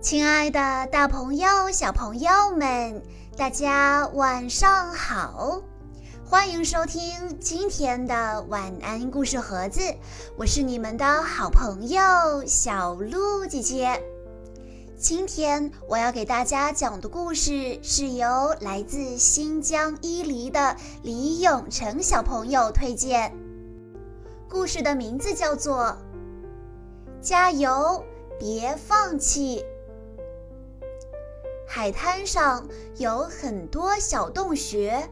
亲爱的，大朋友、小朋友们，大家晚上好！欢迎收听今天的晚安故事盒子，我是你们的好朋友小鹿姐姐。今天我要给大家讲的故事是由来自新疆伊犁的李永成小朋友推荐，故事的名字叫做《加油，别放弃》。海滩上有很多小洞穴，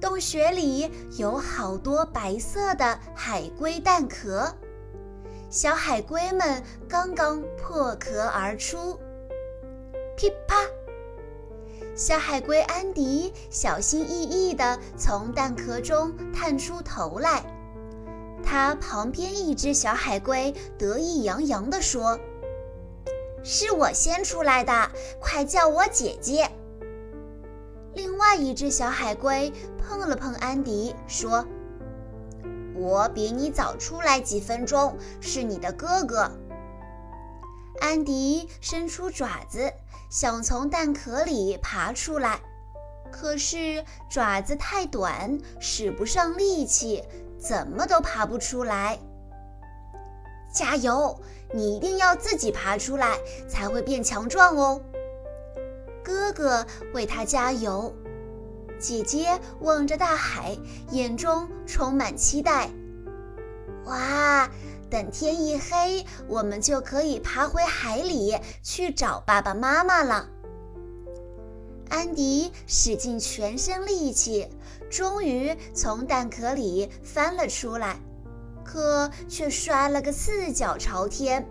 洞穴里有好多白色的海龟蛋壳，小海龟们刚刚破壳而出。噼啪！小海龟安迪小心翼翼地从蛋壳中探出头来，它旁边一只小海龟得意洋洋地说。是我先出来的，快叫我姐姐。另外一只小海龟碰了碰安迪，说：“我比你早出来几分钟，是你的哥哥。”安迪伸出爪子，想从蛋壳里爬出来，可是爪子太短，使不上力气，怎么都爬不出来。加油！你一定要自己爬出来，才会变强壮哦。哥哥为他加油，姐姐望着大海，眼中充满期待。哇！等天一黑，我们就可以爬回海里去找爸爸妈妈了。安迪使尽全身力气，终于从蛋壳里翻了出来。可却摔了个四脚朝天。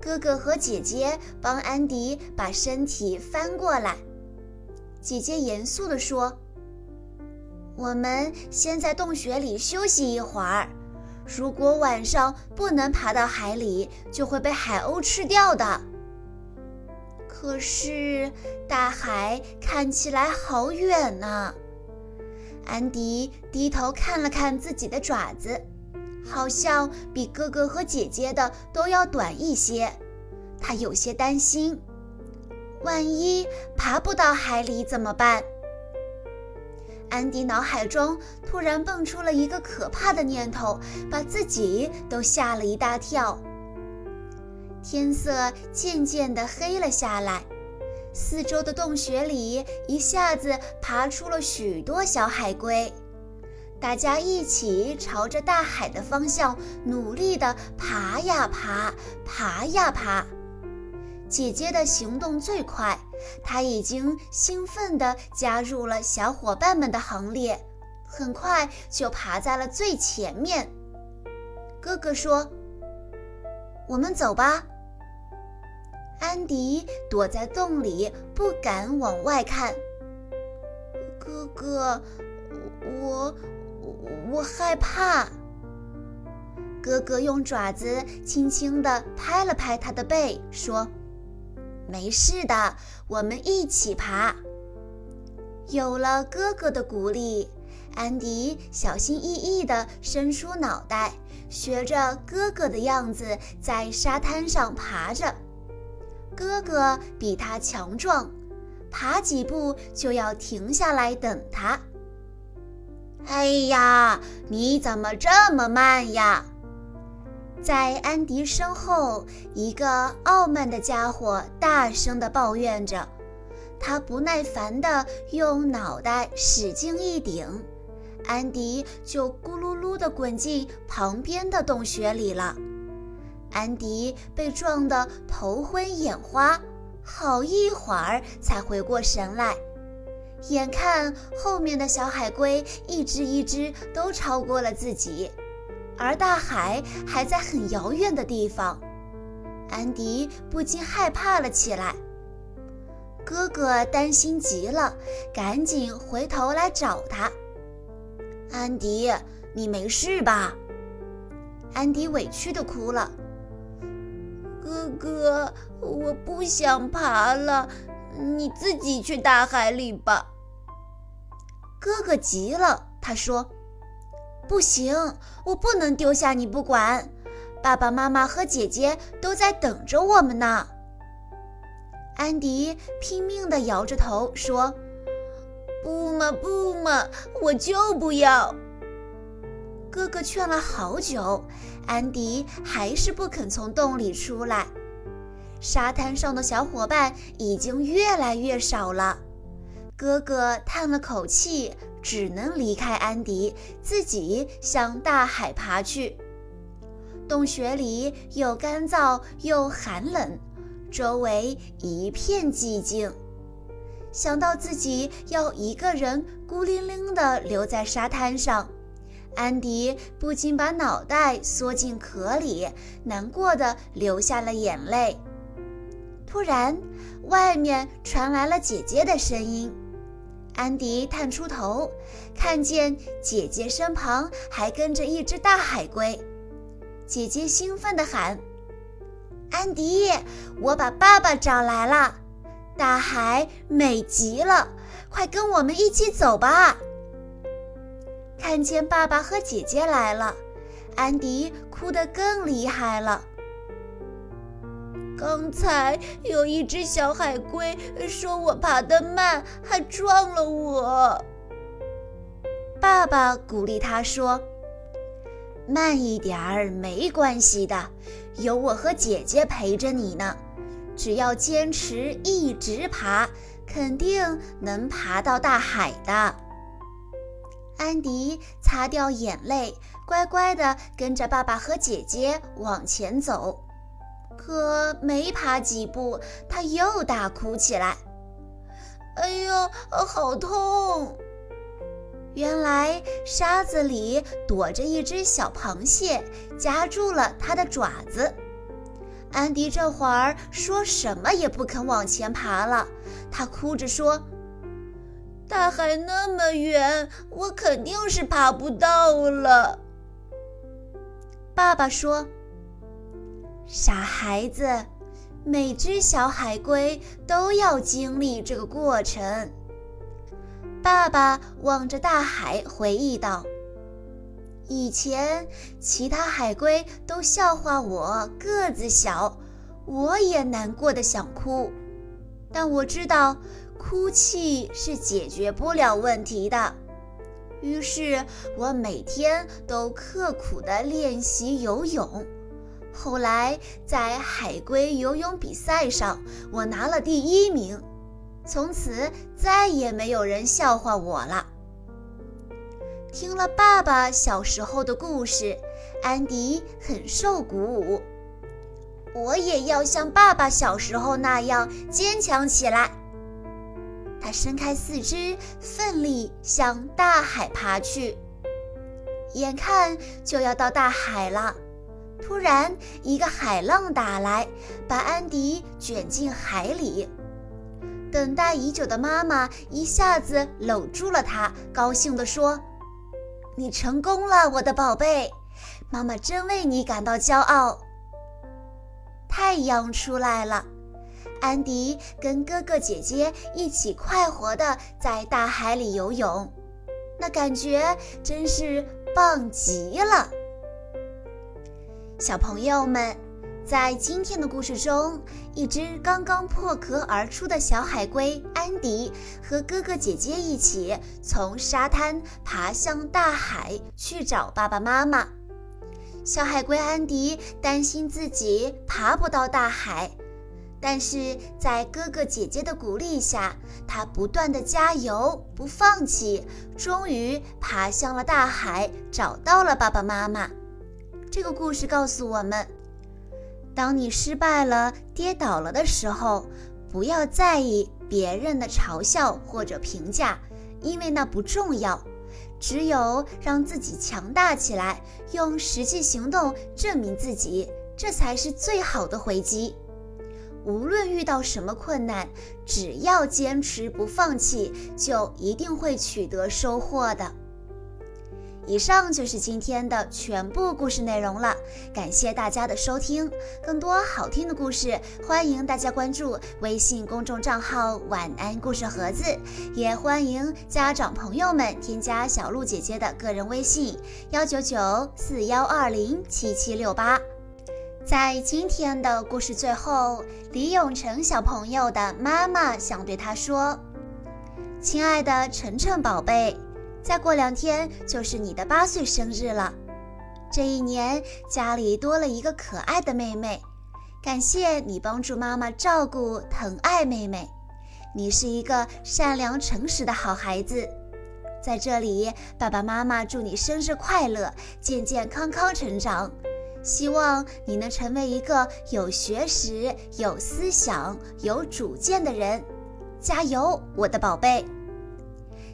哥哥和姐姐帮安迪把身体翻过来。姐姐严肃地说：“我们先在洞穴里休息一会儿。如果晚上不能爬到海里，就会被海鸥吃掉的。”可是大海看起来好远呢。安迪低头看了看自己的爪子。好像比哥哥和姐姐的都要短一些，他有些担心，万一爬不到海里怎么办？安迪脑海中突然蹦出了一个可怕的念头，把自己都吓了一大跳。天色渐渐地黑了下来，四周的洞穴里一下子爬出了许多小海龟。大家一起朝着大海的方向努力地爬呀爬，爬呀爬。姐姐的行动最快，她已经兴奋地加入了小伙伴们的行列，很快就爬在了最前面。哥哥说：“我们走吧。”安迪躲在洞里，不敢往外看。哥哥，我。我害怕。哥哥用爪子轻轻地拍了拍他的背，说：“没事的，我们一起爬。”有了哥哥的鼓励，安迪小心翼翼地伸出脑袋，学着哥哥的样子在沙滩上爬着。哥哥比他强壮，爬几步就要停下来等他。哎呀，你怎么这么慢呀？在安迪身后，一个傲慢的家伙大声地抱怨着。他不耐烦地用脑袋使劲一顶，安迪就咕噜噜地滚进旁边的洞穴里了。安迪被撞得头昏眼花，好一会儿才回过神来。眼看后面的小海龟一只一只都超过了自己，而大海还在很遥远的地方，安迪不禁害怕了起来。哥哥担心极了，赶紧回头来找他。安迪，你没事吧？安迪委屈地哭了。哥哥，我不想爬了，你自己去大海里吧。哥哥急了，他说：“不行，我不能丢下你不管，爸爸妈妈和姐姐都在等着我们呢。”安迪拼命地摇着头说：“不嘛不嘛，我就不要。”哥哥劝了好久，安迪还是不肯从洞里出来。沙滩上的小伙伴已经越来越少了。哥哥叹了口气，只能离开安迪，自己向大海爬去。洞穴里又干燥又寒冷，周围一片寂静。想到自己要一个人孤零零地留在沙滩上，安迪不禁把脑袋缩进壳里，难过的流下了眼泪。突然，外面传来了姐姐的声音。安迪探出头，看见姐姐身旁还跟着一只大海龟。姐姐兴奋地喊：“安迪，我把爸爸找来了，大海美极了，快跟我们一起走吧！”看见爸爸和姐姐来了，安迪哭得更厉害了。刚才有一只小海龟说我爬得慢，还撞了我。爸爸鼓励他说。慢一点儿没关系的，有我和姐姐陪着你呢。只要坚持一直爬，肯定能爬到大海的。安迪擦掉眼泪，乖乖地跟着爸爸和姐姐往前走。可没爬几步，他又大哭起来：“哎呦，好痛！”原来沙子里躲着一只小螃蟹，夹住了它的爪子。安迪这会儿说什么也不肯往前爬了，他哭着说：“大海那么远，我肯定是爬不到了。”爸爸说：“傻孩子，每只小海龟都要经历这个过程。”爸爸望着大海，回忆道：“以前其他海龟都笑话我个子小，我也难过的想哭。但我知道，哭泣是解决不了问题的。于是我每天都刻苦地练习游泳。后来在海龟游泳比赛上，我拿了第一名。”从此再也没有人笑话我了。听了爸爸小时候的故事，安迪很受鼓舞。我也要像爸爸小时候那样坚强起来。他伸开四肢，奋力向大海爬去。眼看就要到大海了，突然一个海浪打来，把安迪卷进海里。等待已久的妈妈一下子搂住了他，高兴地说：“你成功了，我的宝贝，妈妈真为你感到骄傲。”太阳出来了，安迪跟哥哥姐姐一起快活地在大海里游泳，那感觉真是棒极了。小朋友们。在今天的故事中，一只刚刚破壳而出的小海龟安迪和哥哥姐姐一起从沙滩爬向大海去找爸爸妈妈。小海龟安迪担心自己爬不到大海，但是在哥哥姐姐的鼓励下，他不断的加油，不放弃，终于爬向了大海，找到了爸爸妈妈。这个故事告诉我们。当你失败了、跌倒了的时候，不要在意别人的嘲笑或者评价，因为那不重要。只有让自己强大起来，用实际行动证明自己，这才是最好的回击。无论遇到什么困难，只要坚持不放弃，就一定会取得收获的。以上就是今天的全部故事内容了，感谢大家的收听。更多好听的故事，欢迎大家关注微信公众账号“晚安故事盒子”，也欢迎家长朋友们添加小鹿姐姐的个人微信：幺九九四幺二零七七六八。在今天的故事最后，李永成小朋友的妈妈想对他说：“亲爱的晨晨宝贝，再过两天就是你的八岁生日了。这一年家里多了一个可爱的妹妹，感谢你帮助妈妈照顾、疼爱妹妹。你是一个善良诚实的好孩子。在这里，爸爸妈妈祝你生日快乐，健健康康成长。”希望你能成为一个有学识、有思想、有主见的人，加油，我的宝贝！